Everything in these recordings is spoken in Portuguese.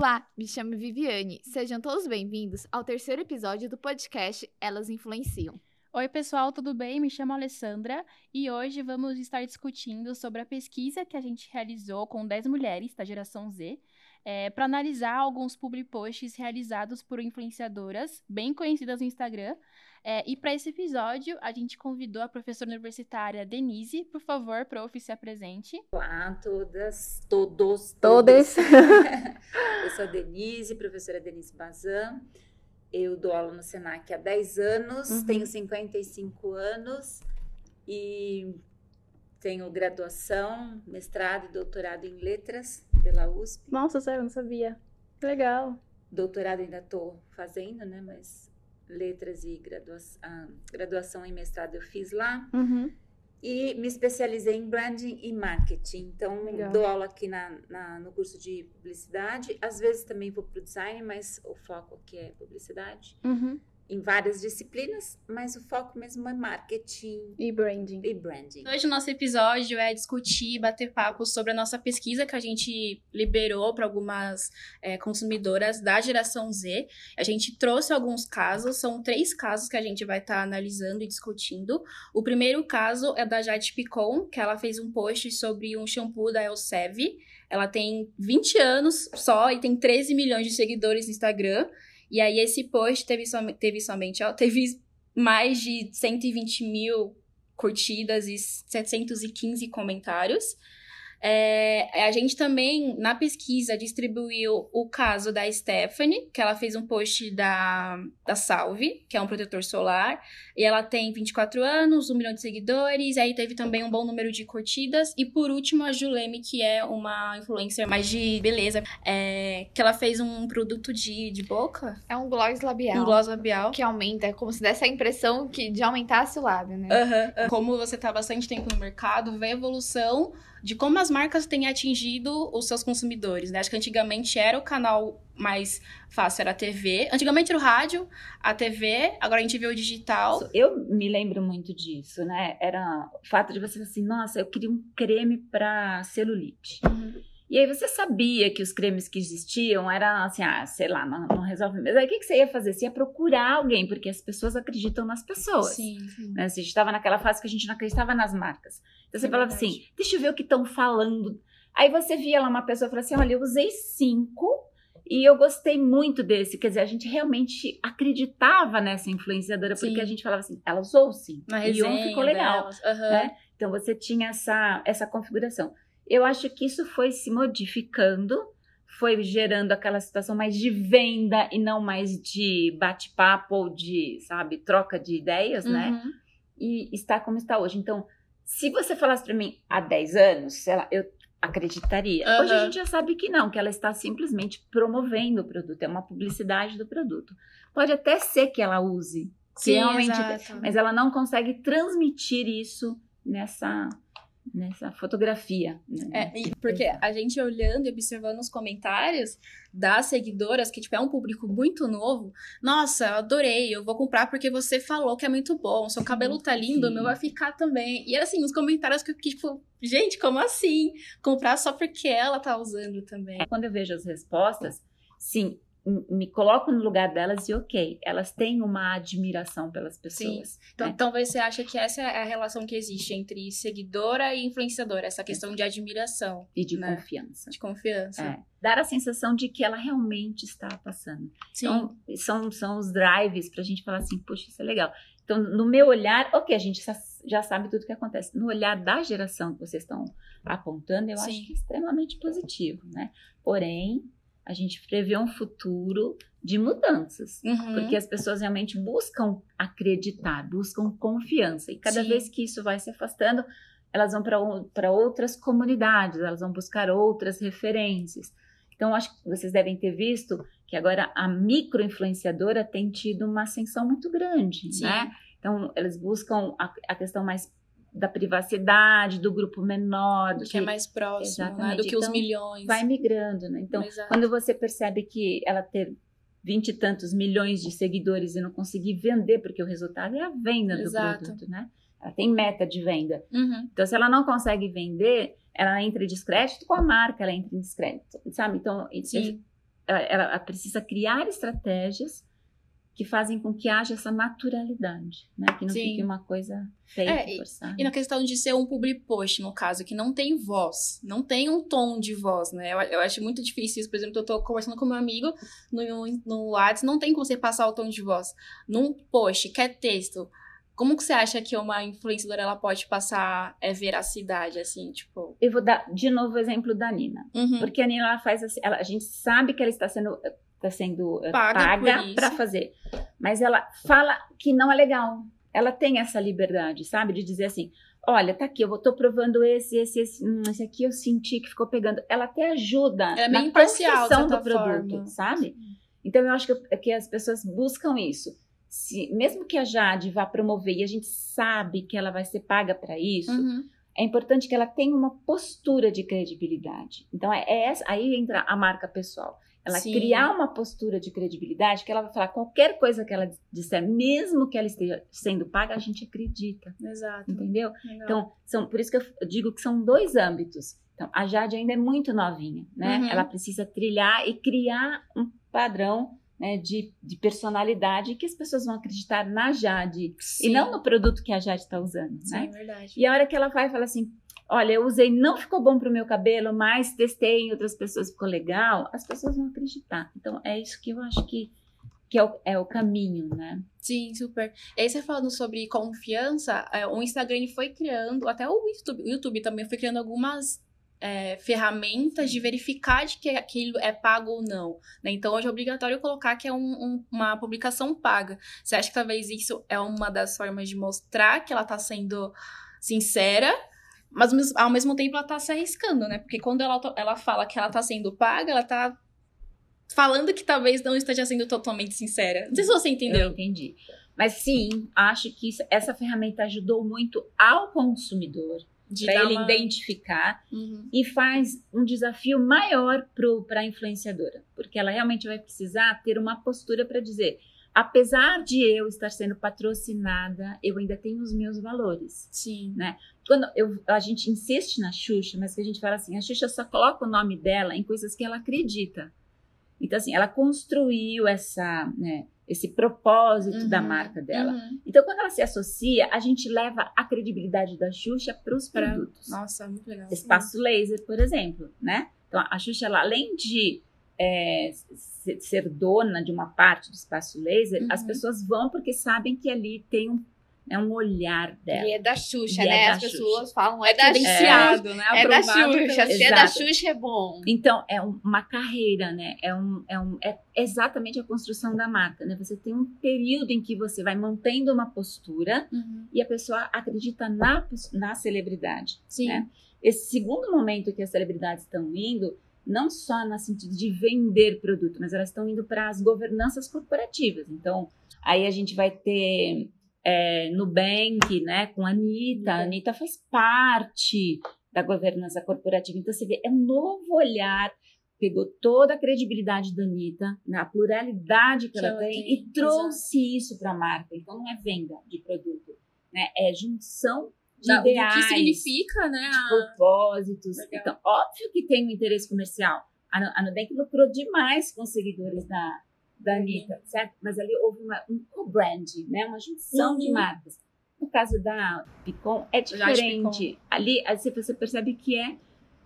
Olá, me chamo Viviane. Sejam todos bem-vindos ao terceiro episódio do podcast Elas Influenciam. Oi, pessoal, tudo bem? Me chamo Alessandra e hoje vamos estar discutindo sobre a pesquisa que a gente realizou com 10 mulheres da geração Z é, para analisar alguns public posts realizados por influenciadoras bem conhecidas no Instagram. É, e para esse episódio, a gente convidou a professora universitária Denise. Por favor, prof, se apresente. Olá, todas, todos, todas. Eu sou a Denise, professora Denise Bazan. Eu dou aula no Senac há 10 anos, uhum. tenho 55 anos e tenho graduação, mestrado e doutorado em letras pela USP. Nossa, sério, não sabia. Legal. Doutorado ainda estou fazendo, né? Mas letras e graduação, graduação em mestrado eu fiz lá. Uhum. E me especializei em branding e marketing. Então, Legal. dou aula aqui na, na, no curso de publicidade. Às vezes também vou para o design, mas o foco aqui é publicidade. Uhum em várias disciplinas, mas o foco mesmo é marketing e branding. E branding. Hoje o nosso episódio é discutir, bater papo sobre a nossa pesquisa que a gente liberou para algumas é, consumidoras da geração Z. A gente trouxe alguns casos, são três casos que a gente vai estar tá analisando e discutindo. O primeiro caso é da Jade Picon, que ela fez um post sobre um shampoo da Elsev. Ela tem 20 anos só e tem 13 milhões de seguidores no Instagram. E aí esse post teve, som, teve somente, ó, teve mais de 120 mil curtidas e 715 comentários. É, a gente também, na pesquisa, distribuiu o caso da Stephanie, que ela fez um post da, da Salve, que é um protetor solar, e ela tem 24 anos, um milhão de seguidores, aí teve também um bom número de curtidas, e por último a Juleme, que é uma influencer mais de beleza, é, que ela fez um produto de, de boca. É um gloss labial. Um gloss labial. Que aumenta, é como se desse a impressão que, de aumentasse o lábio, né? Uhum, uhum. Como você tá bastante tempo no mercado, vê a evolução de como as marcas têm atingido os seus consumidores, né? Acho que antigamente era o canal mais fácil, era a TV. Antigamente era o rádio, a TV, agora a gente vê o digital. Eu me lembro muito disso, né? Era o fato de você assim, nossa, eu queria um creme para celulite. Uhum. E aí você sabia que os cremes que existiam eram assim, ah, sei lá, não, não resolve mesmo. Aí o que, que você ia fazer? Você ia procurar alguém, porque as pessoas acreditam nas pessoas. Sim, sim. Né? Assim, a gente estava naquela fase que a gente não acreditava nas marcas. Então você é falava verdade. assim, deixa eu ver o que estão falando. Aí você via lá uma pessoa e falava assim, olha, eu usei cinco e eu gostei muito desse. Quer dizer, a gente realmente acreditava nessa influenciadora, sim. porque a gente falava assim, ela usou sim. E um ficou legal. Uhum. Né? Então você tinha essa, essa configuração. Eu acho que isso foi se modificando, foi gerando aquela situação mais de venda e não mais de bate-papo ou de, sabe, troca de ideias, né? uhum. né? E está como está hoje. Então, se você falasse para mim há 10 anos, sei lá, eu acreditaria. Uhum. Hoje a gente já sabe que não, que ela está simplesmente promovendo o produto, é uma publicidade do produto. Pode até ser que ela use, Sim, realmente, exato. mas ela não consegue transmitir isso nessa nessa fotografia. Né? É, porque a gente olhando e observando os comentários das seguidoras, que tipo, é um público muito novo, nossa, eu adorei, eu vou comprar porque você falou que é muito bom, seu cabelo tá lindo, o meu vai ficar também. E assim, os comentários que eu tipo, gente, como assim? Comprar só porque ela tá usando também. É, quando eu vejo as respostas, sim, me coloco no lugar delas e ok, elas têm uma admiração pelas pessoas. Sim. Então, né? então você acha que essa é a relação que existe entre seguidora e influenciadora, essa questão de admiração e de né? confiança. De confiança. É. Dar a sensação de que ela realmente está passando. Sim. Então, são, são os drives para a gente falar assim, poxa, isso é legal. Então, no meu olhar, ok, a gente já sabe tudo o que acontece. No olhar da geração que vocês estão apontando, eu Sim. acho que é extremamente positivo, né? Porém, a gente prevê um futuro de mudanças, uhum. porque as pessoas realmente buscam acreditar, buscam confiança, e cada Sim. vez que isso vai se afastando, elas vão para outras comunidades, elas vão buscar outras referências. Então, acho que vocês devem ter visto que agora a micro-influenciadora tem tido uma ascensão muito grande, Sim. né? Então, eles buscam a, a questão mais da privacidade, do grupo menor. Do que, que é mais próximo, né? do que então, os milhões. Vai migrando, né? Então, Exato. quando você percebe que ela ter vinte e tantos milhões de seguidores e não conseguir vender, porque o resultado é a venda Exato. do produto, né? Ela tem meta de venda. Uhum. Então, se ela não consegue vender, ela entra em descrédito com a marca, ela entra em descrédito, sabe? Então, Sim ela precisa criar estratégias que fazem com que haja essa naturalidade, né? Que não Sim. fique uma coisa feita, É, e- forçada. E na questão de ser um public post, no caso, que não tem voz, não tem um tom de voz, né? Eu, eu acho muito difícil isso. Por exemplo, eu tô conversando com meu amigo no, no WhatsApp, não tem como você passar o tom de voz. Num post, que é texto, como que você acha que uma influenciadora ela pode passar é, veracidade, assim, tipo... Eu vou dar de novo o exemplo da Nina. Uhum. Porque a Nina ela faz assim, ela- a gente sabe que ela está sendo está sendo eh, Paga para fazer, mas ela fala que não é legal. Ela tem essa liberdade, sabe, de dizer assim, olha, tá aqui, eu tô provando esse, esse, esse, hum, esse aqui eu senti que ficou pegando. Ela até ajuda é na construção do produto, forma. sabe? Então eu acho que, que as pessoas buscam isso. Se, mesmo que a Jade vá promover e a gente sabe que ela vai ser paga para isso, Uhum. é importante que ela tenha uma postura de credibilidade. Então, é, é essa, aí entra a marca pessoal. Ela Sim. criar uma postura de credibilidade que ela vai falar qualquer coisa que ela disser, mesmo que ela esteja sendo paga, a gente acredita, Exato. entendeu? Legal. Então, são, por isso que eu digo que são dois âmbitos. Então, a Jade ainda é muito novinha, né? Uhum. Ela precisa trilhar e criar um padrão né, de, de personalidade que as pessoas vão acreditar na Jade Sim. e não no produto que a Jade está usando, Sim, né? é verdade. E a hora que ela vai e fala assim: Olha, eu usei, não ficou bom pro meu cabelo, mas testei em outras pessoas, ficou legal, as pessoas vão acreditar. Então, é isso que eu acho que, que é, o, é o caminho, né? Sim, super. E aí você falando sobre confiança, é, o Instagram foi criando, até o YouTube, o YouTube também foi criando algumas é, ferramentas de verificar de que aquilo é pago ou não. né? Então hoje é obrigatório colocar que é um- um- uma publicação paga. Você acha que talvez isso é uma das formas de mostrar que ela tá sendo sincera? Mas ao mes- ao mesmo tempo ela tá se arriscando, né? Porque quando ela, ela fala que ela tá sendo paga, ela tá falando que talvez não esteja sendo totalmente sincera. Não sei se você Eu entendeu. entendi. Mas sim, acho que isso- essa ferramenta ajudou muito ao consumidor, para ele uma- identificar Uhum. e faz um desafio maior para a influenciadora, porque ela realmente vai precisar ter uma postura para dizer: apesar de eu estar sendo patrocinada, eu ainda tenho os meus valores. Sim. Quando eu- a gente insiste na Xuxa, mas que a gente fala assim, a Xuxa só coloca o nome dela em coisas que ela acredita. Então, assim, ela construiu essa, né, esse propósito da Uhum, marca dela. Uhum. Então, quando ela se associa, a gente leva a credibilidade da Xuxa para os produtos. Nossa, muito legal. Espaço laser, por exemplo, né? Então, a Xuxa, ela, além de é, se- ser dona de uma parte do espaço laser, Uhum. as pessoas vão porque sabem que ali tem um, é um olhar dela. E é da Xuxa, E é né? da As Xuxa. pessoas falam, é da Xuxa. Credenciado, né? É da Xuxa. Se é da. Xuxa, é bom. Então, é um- uma carreira, né? É, um, é, um, é exatamente a construção da marca, né? Você tem um período em que você vai mantendo uma postura Uhum. e a pessoa acredita na, na celebridade. Sim. né? Esse segundo momento que as celebridades estão indo, não só no sentido de vender produto, mas elas estão indo para as governanças corporativas. Então, aí a gente vai ter é, Nubank, né, com a Anitta. A. Anitta faz parte da governança corporativa. Então, você vê, é um novo olhar, pegou toda a credibilidade da Anitta, né, a pluralidade que, Que ela, tem, tem, e trouxe isso para a marca. Então, não é venda de produto, né, é junção de Da- o ideais que significa, né? a- propósitos. Legal. Então, óbvio que tem um interesse comercial. A Nubank lucrou demais com os seguidores da, da Anitta, certo? Mas ali houve uma, um co-brand, né? uma junção de Uhum. marcas. No caso da Picon, é de Picon. diferente. Ali você você percebe que é,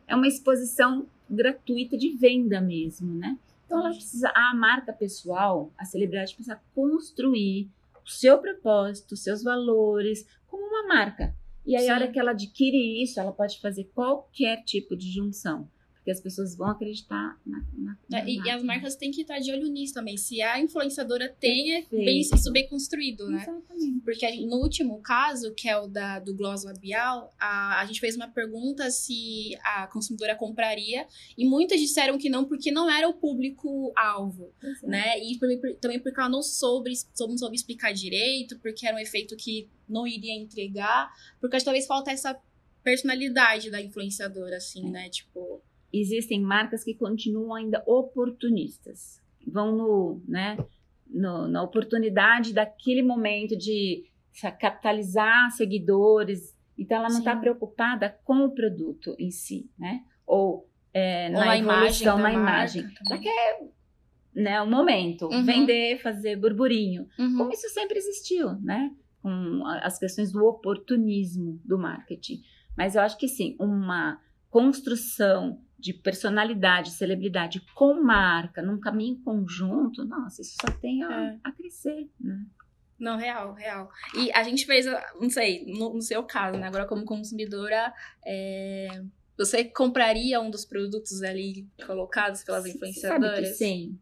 é uma exposição gratuita de venda mesmo, né? Então, ela precisa, a marca pessoal, a celebridade precisa construir o seu propósito, os seus valores, como uma marca. E aí, Sim. a hora que ela adquire isso, ela pode fazer qualquer tipo de junção. Porque as pessoas vão acreditar na, na, na É, e, as marcas têm que estar de olho nisso também. Se a influenciadora tem é bem, isso bem construído, né? Exatamente. Porque no último caso, que é o da, do gloss labial, a, a gente fez uma pergunta se a consumidora compraria e muitas disseram que não, porque não era o público-alvo, é. né? E também, por- também porque ela não soube, não soube explicar direito, porque era um efeito que não iria entregar, porque talvez falta essa personalidade da influenciadora, assim, né? Tipo, Existem marcas que continuam ainda oportunistas. Vão no, né, no- na oportunidade daquele momento de capitalizar seguidores. Então, ela não está preocupada com o produto em si, né? Ou, é, ou na, imagem, na imagem. também. Ela quer né, o momento, Uhum. vender, fazer burburinho. Uhum. Como isso sempre existiu, né? Com as questões do oportunismo do marketing. Mas eu acho que sim, uma construção de personalidade, celebridade com marca, num caminho conjunto, nossa, isso só tem a, É. a crescer, né? Não, real, real. E a gente fez, não sei, no, no seu caso, né? Agora como consumidora, é, você compraria um dos produtos ali colocados pelas Você Sabe que influenciadoras? sim.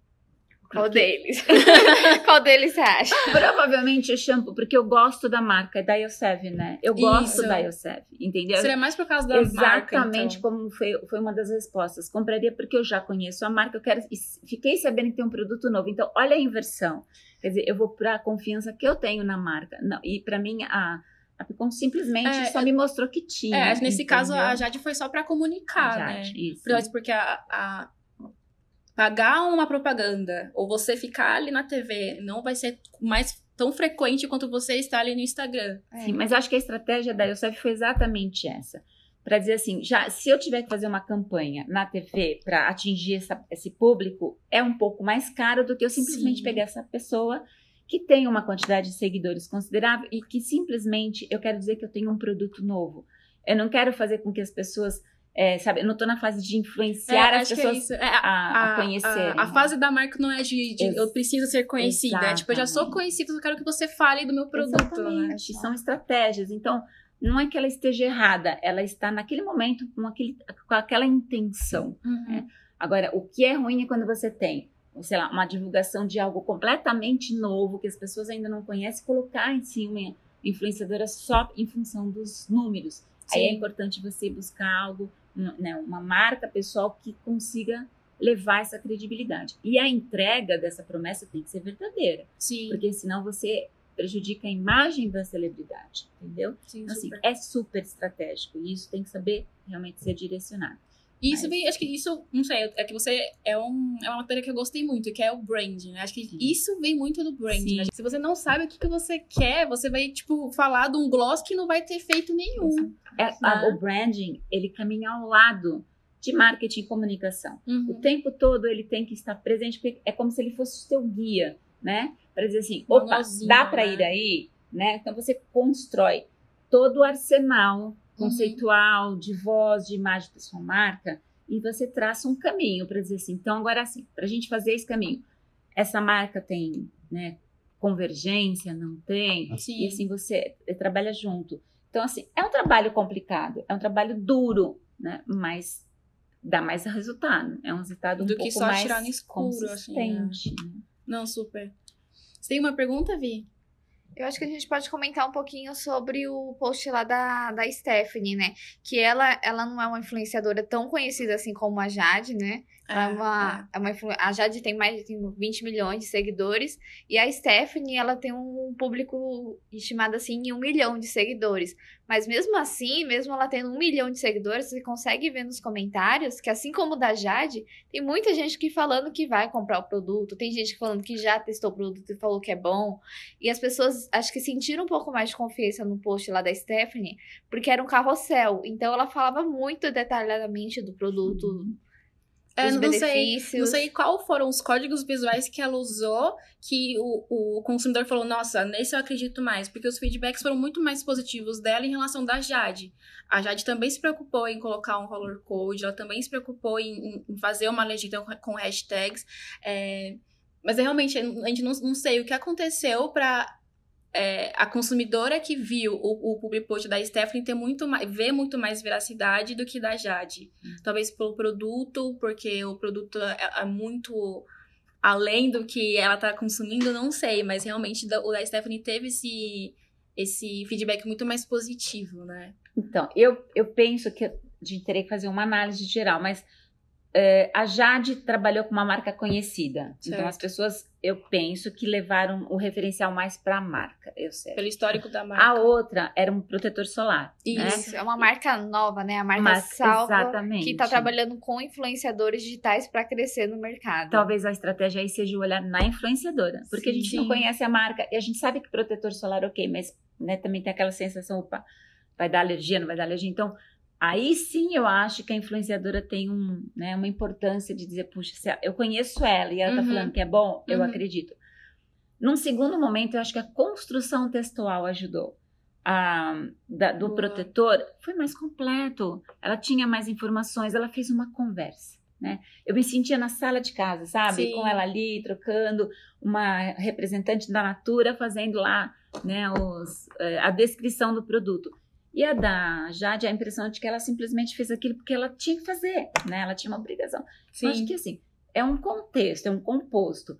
Qual deles? Qual deles você acha? Provavelmente o shampoo, porque eu gosto da marca, é da Yosev, né? Eu gosto Isso. da Yosev, entendeu? Seria mais por causa da marca, Exatamente então. como foi, foi uma das respostas. Compraria porque eu já conheço a marca, eu quero. Fiquei sabendo que tem um produto novo. Então, olha a inversão. Quer dizer, eu vou para a confiança que eu tenho na marca. Não, e para mim, a, a Picon simplesmente É, só me mostrou que tinha. É, nesse caso, entendeu? a Jade foi só pra comunicar, A né? Jade, isso. Porque- Porque a, a- pagar uma propaganda ou você ficar ali na TV não vai ser mais tão frequente quanto você estar ali no Instagram. Sim, mas acho que a estratégia da Yosef foi exatamente essa. Para dizer assim, já se eu tiver que fazer uma campanha na TV para atingir essa- esse público, é um pouco mais caro do que eu simplesmente Sim. pegar essa pessoa que tem uma quantidade de seguidores considerável e que simplesmente eu quero dizer que eu tenho um produto novo. Eu não quero fazer com que as pessoas, é, sabe, eu não estou na fase de influenciar É, as é pessoas. É, a, a conhecerem. A, a né? fase da marca não é de, de eu preciso ser conhecida. É tipo, eu já sou Exatamente. conhecida, eu quero que você fale do meu produto, né? Exatamente, são estratégias. Então, não é que ela esteja errada, ela está naquele momento com, aquele, com aquela intenção. Uhum. Agora, o que é ruim é quando você tem, sei lá, uma divulgação de algo completamente novo que as pessoas ainda não conhecem, colocar em si uma influenciadora só em função dos números. Aí é Sim. importante você buscar algo, né, uma marca pessoal que consiga levar essa credibilidade. E a entrega dessa promessa tem que ser verdadeira, Sim, porque senão você prejudica a imagem da celebridade, entendeu? sim, Então, assim, super. é super estratégico e isso tem que saber realmente ser direcionado. E isso vem, acho que isso, não sei, é que você é, um, é uma matéria que eu gostei muito, que é o brand, né? Acho que Sim. isso vem muito do brand, Sim. né? Se você não sabe o que, que você quer, você vai, tipo, falar de um gloss que não vai ter feito nenhum. É, a- Né? o branding, ele caminha ao lado de marketing e comunicação. O Uhum. tempo todo ele tem que estar presente, porque é como se ele fosse o seu guia, né? Para dizer assim, opa, dá para né? ir aí, né? Então você constrói todo o arsenal conceitual de voz, de imagem da sua marca e você traça um caminho para dizer assim, então agora assim, para a gente fazer esse caminho, essa marca tem, né, convergência, não tem, Sim. e assim você trabalha junto. Então assim, é um trabalho complicado, é um trabalho duro, né? Mas dá mais resultado, é um resultado um Do que pouco só mais tirar no escuro, assim, né? consistente. né? Não, super. Você tem uma pergunta, Vi? Eu acho que a gente pode comentar um pouquinho sobre o post lá da, da Stephanie, né? Que ela, ela não é uma influenciadora tão conhecida assim como a Jade, né? Ela é uma, é uma influ- a Jade tem mais de tem 20 milhões de seguidores e a Stephanie ela tem um público estimado assim em um milhão de seguidores. Mas mesmo assim, mesmo ela tendo um milhão de seguidores, você consegue ver nos comentários que assim como o da Jade, tem muita gente que falando que vai comprar o produto, tem gente falando que já testou o produto e falou que é bom. E as pessoas acho que sentiram um pouco mais de confiança no post lá da Stephanie, porque era um carrossel. Então ela falava muito detalhadamente do produto, É, dos não sei, benefícios. não sei qual foram os códigos visuais que ela usou que o, o consumidor falou, nossa, nesse eu acredito mais, porque os feedbacks foram muito mais positivos dela em relação da Jade. A Jade também se preocupou em colocar um valor code, ela também se preocupou em, em fazer uma legenda com, com hashtags, é, mas é realmente, a gente não, não sei o que aconteceu para a consumidora que viu o, o public post da Stephanie ter muito mais, ver muito mais veracidade do que da Jade. Talvez pelo produto, porque o produto é, é muito além do que ela tá consumindo, não sei, mas realmente o da Stephanie teve esse, esse feedback muito mais positivo, né? Então, eu, eu penso que a gente teria que fazer uma análise geral, mas é, a Jade trabalhou com uma marca conhecida. Então, Certo. as pessoas, eu penso que levaram o referencial mais para a marca, eu sei. Pelo histórico da marca. A outra era um protetor solar. né? Isso, é uma marca nova, né? A marca Mas- Salva, exatamente. que tá trabalhando com influenciadores digitais para crescer no mercado. Talvez a estratégia aí seja o olhar na influenciadora. Porque a gente Sim. não conhece a marca e a gente sabe que protetor solar, ok, mas né, também tem aquela sensação, opa, vai dar alergia, não vai dar alergia. Então, Aí sim eu acho que a influenciadora tem um, né, uma importância de dizer, puxa, eu conheço ela e ela tá Uhum. falando que é bom, eu Uhum. acredito. Num segundo momento, eu acho que a construção textual ajudou. A, da- do Boa. protetor foi mais completo. Ela tinha mais informações, ela fez uma conversa. Né? Eu me sentia na sala de casa, sabe? Sim. Com ela ali, trocando, uma representante da Natura fazendo lá né, os, eh, a descrição do produto. E a da Jade, a impressão de que ela simplesmente fez aquilo porque ela tinha que fazer, né? Ela tinha uma obrigação. Sim. Eu acho que assim, é um contexto, é um composto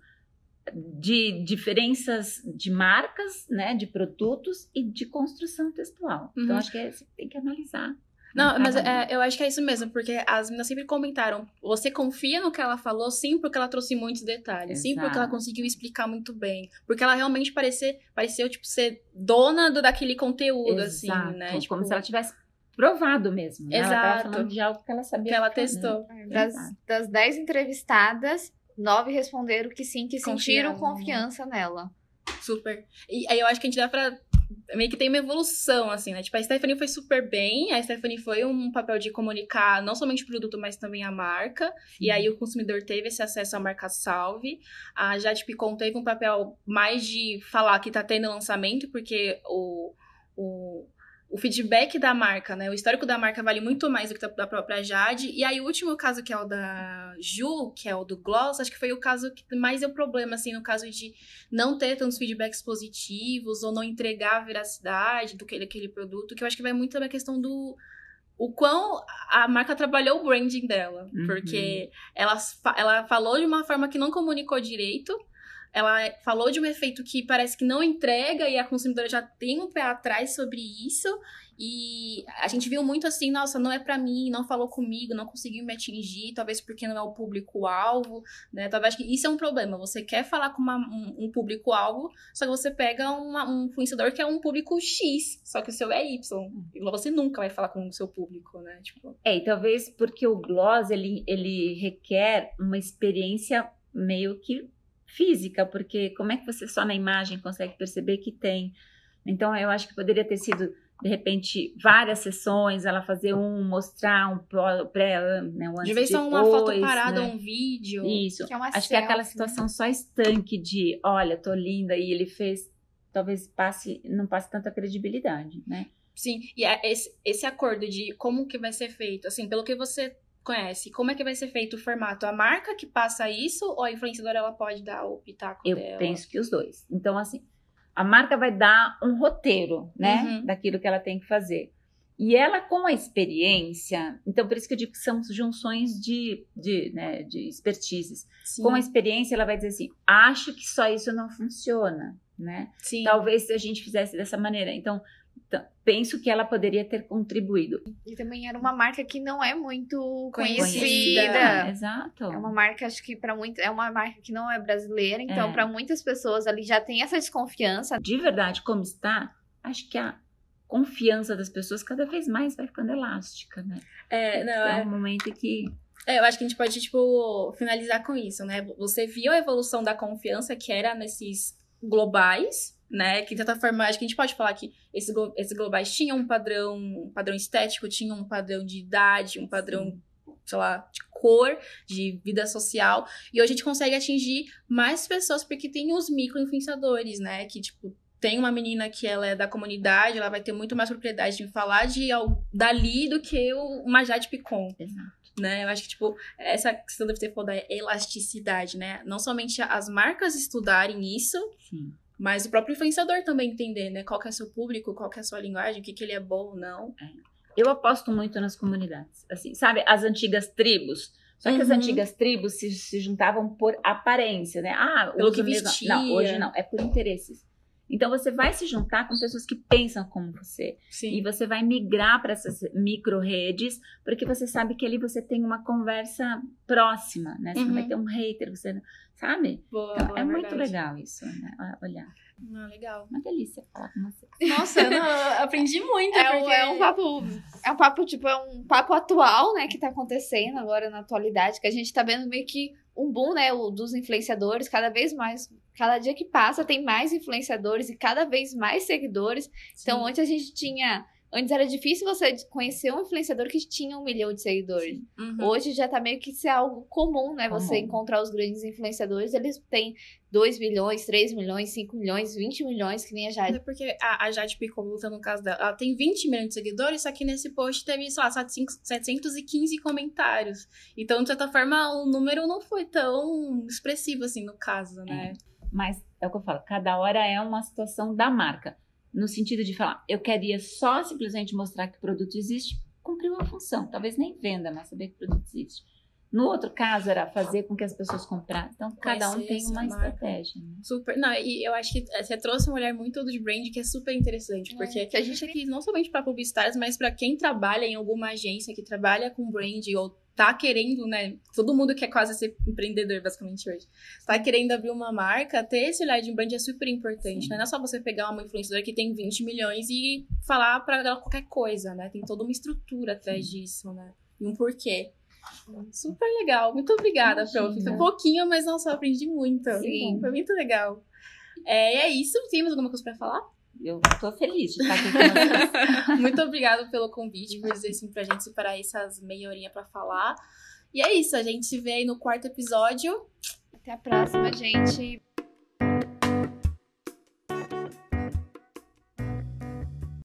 de diferenças de marcas, né, de produtos e de construção textual. Uhum. Então acho que é, você tem que analisar. Não, mas é, eu acho que é isso mesmo, porque as meninas sempre comentaram. Você confia no que ela falou, sim, porque ela trouxe muitos detalhes, sim, porque ela Exato. conseguiu explicar muito bem. Porque ela realmente parecer, pareceu, tipo, ser dona do, daquele conteúdo, assim, Exato, né? Tipo, como se ela tivesse provado mesmo. Né? Ela Exato. estava falando de algo que ela sabia. que ela fazer. testou. Das, Exato. das 10 entrevistadas, nove responderam que sim, que sentiram Confiavam. confiança nela. Super. E aí eu acho que a gente dá pra. Meio que tem uma evolução, assim, né? Tipo, a Stephanie foi super bem. A Stephanie foi um papel de comunicar não somente o produto, mas também a marca. E aí o consumidor teve esse acesso à marca Salve. A Jade Picon teve um papel mais de falar que tá tendo lançamento, porque o, o, o feedback da marca, né? O histórico da marca vale muito mais do que da própria Jade. E aí o último caso, que é o da Ju, que é o do Gloss, acho que foi o caso que mais deu problema, assim, no caso de não ter tantos feedbacks positivos ou não entregar a veracidade do que aquele produto, que eu acho que vai muito na questão do o quão a marca trabalhou o branding dela, Uhum. porque ela, ela falou de uma forma que não comunicou direito, ela falou de um efeito que parece que não entrega e a consumidora já tem um pé atrás sobre isso. E a gente viu muito assim, nossa, não é pra mim, não falou comigo, não conseguiu me atingir, talvez porque não é o público-alvo, né? Talvez que isso é um problema. Você quer falar com uma- um, um público-alvo, só que você pega uma- um influenciador que é um público X, só que o seu é Y. E você nunca vai falar com o seu público, né? Tipo, É, e talvez porque o gloss ele, ele requer uma experiência meio que física, porque como é que você só na imagem consegue perceber que tem? Então eu acho que poderia ter sido de repente várias sessões, ela fazer um, mostrar um pré, né, um antes de vez só uma foto parada, né? um vídeo. Isso. Que é Acho que é aquela selfie, né? situação só estanque de, olha, tô linda e ele fez, talvez passe, não passe tanta credibilidade, né? Sim, e é esse, esse acordo de como que vai ser feito, assim, pelo que você conhece, como é que vai ser feito o formato? A marca que passa isso ou a influenciadora ela pode dar o pitaco Eu dela? penso que os dois. Então, assim, a marca vai dar um roteiro, né, Uhum. daquilo que ela tem que fazer. E ela, com a experiência, então por isso que eu digo que são junções de, de, né, de expertises. Sim, Com a experiência, ela vai dizer assim: acho que só isso não funciona, né? sim. Talvez se a gente fizesse dessa maneira. Então, penso que ela poderia ter contribuído. E também era uma marca que não é muito Conhecida. conhecida. Exato. É uma marca, acho que para muitas, é uma marca que não é brasileira, então É. para muitas pessoas ali já tem essa desconfiança. De verdade, como está, acho que a confiança das pessoas cada vez mais vai ficando elástica, né? É, não, é é, um momento que é, eu acho que a gente pode, tipo, finalizar com isso, né? Você viu a evolução da confiança que era nesses globais, né? Que de certa forma, acho que a gente pode falar que esses, esses globais tinham um padrão, um padrão estético, tinham um padrão de idade, um padrão, sei lá, de cor, de vida social. E hoje a gente consegue atingir mais pessoas porque tem os micro-influenciadores, né? Que, tipo, tem uma menina que ela é da comunidade, ela vai ter muito mais propriedade de falar de al- dali do que o- uma Jade Picon Exato. né? Eu acho que, tipo, essa questão deve ter falado da elasticidade, né? Não somente as marcas estudarem isso, Sim. Mas o próprio influenciador também entender, né? Qual que é seu público, qual que é a sua linguagem, o que, que ele é bom ou não. Eu aposto muito nas comunidades. Assim, sabe, as antigas tribos. Só que as Uhum. antigas tribos se, se juntavam por aparência, né? Ah, Pelo que vestia. Não, hoje não. É por interesses. Então você vai se juntar com pessoas que pensam como você. E Sim. você vai migrar para essas micro redes, porque você sabe que ali você tem uma conversa próxima, né? Você não Uhum. vai ter um hater, você sabe? Boa, Então, boa, é muito verdade. legal isso, né? Olhar. Ah, legal. Uma delícia falar com você. Nossa, não, eu aprendi muito. É porque... é um papo, é um papo, tipo, é um papo atual, né, que tá acontecendo agora na atualidade, que a gente tá vendo meio que um boom, né, o, dos influenciadores, cada vez mais, cada dia que passa tem mais influenciadores e cada vez mais seguidores. Então, Sim. antes a gente tinha Antes era difícil você conhecer um influenciador que tinha um milhão de seguidores. Uhum. Hoje já tá meio que ser algo comum, né? Você encontrar os grandes influenciadores, eles têm 2 milhões, 3 milhões, 5 milhões, 20 milhões, que nem a Jade. É porque a, a Jade Picoluta, no caso dela, ela tem 20 milhões de seguidores, só que nesse post teve, sei lá, 715 comentários. Então, de certa forma, o número não foi tão expressivo assim no caso, né? Mas é o que eu falo, cada hora é uma situação da marca. No sentido de falar, eu queria só simplesmente mostrar que o produto existe, cumpriu a função. Talvez nem venda, mas saber que o produto existe. No outro caso, era fazer com que as pessoas comprassem. Então, cada um tem uma marca. estratégia. Né? Super. Não, e eu acho que você trouxe um olhar muito de brand que é super interessante, porque É, que a gente aqui não somente para publicitários, mas para quem trabalha em alguma agência que trabalha com brand ou tá querendo, né? Todo mundo quer quase ser empreendedor, basicamente, hoje. Tá querendo abrir uma marca, ter esse olhar de brand é super importante, Sim. né? Não é só você pegar uma influenciadora que tem 20 milhões e falar pra ela qualquer coisa, né? Tem toda uma estrutura atrás disso, né? E um porquê. Super legal. Muito obrigada. Prof. Foi um pouquinho, mas nossa, eu aprendi muito. Sim. Foi muito legal. É, é isso. Temos alguma coisa pra falar? Eu tô feliz de estar aqui com vocês. Muito obrigada pelo convite, por dizer assim pra gente separar essas meia horinha pra falar. E é isso, a gente se vê aí no quarto episódio. Até a próxima, gente.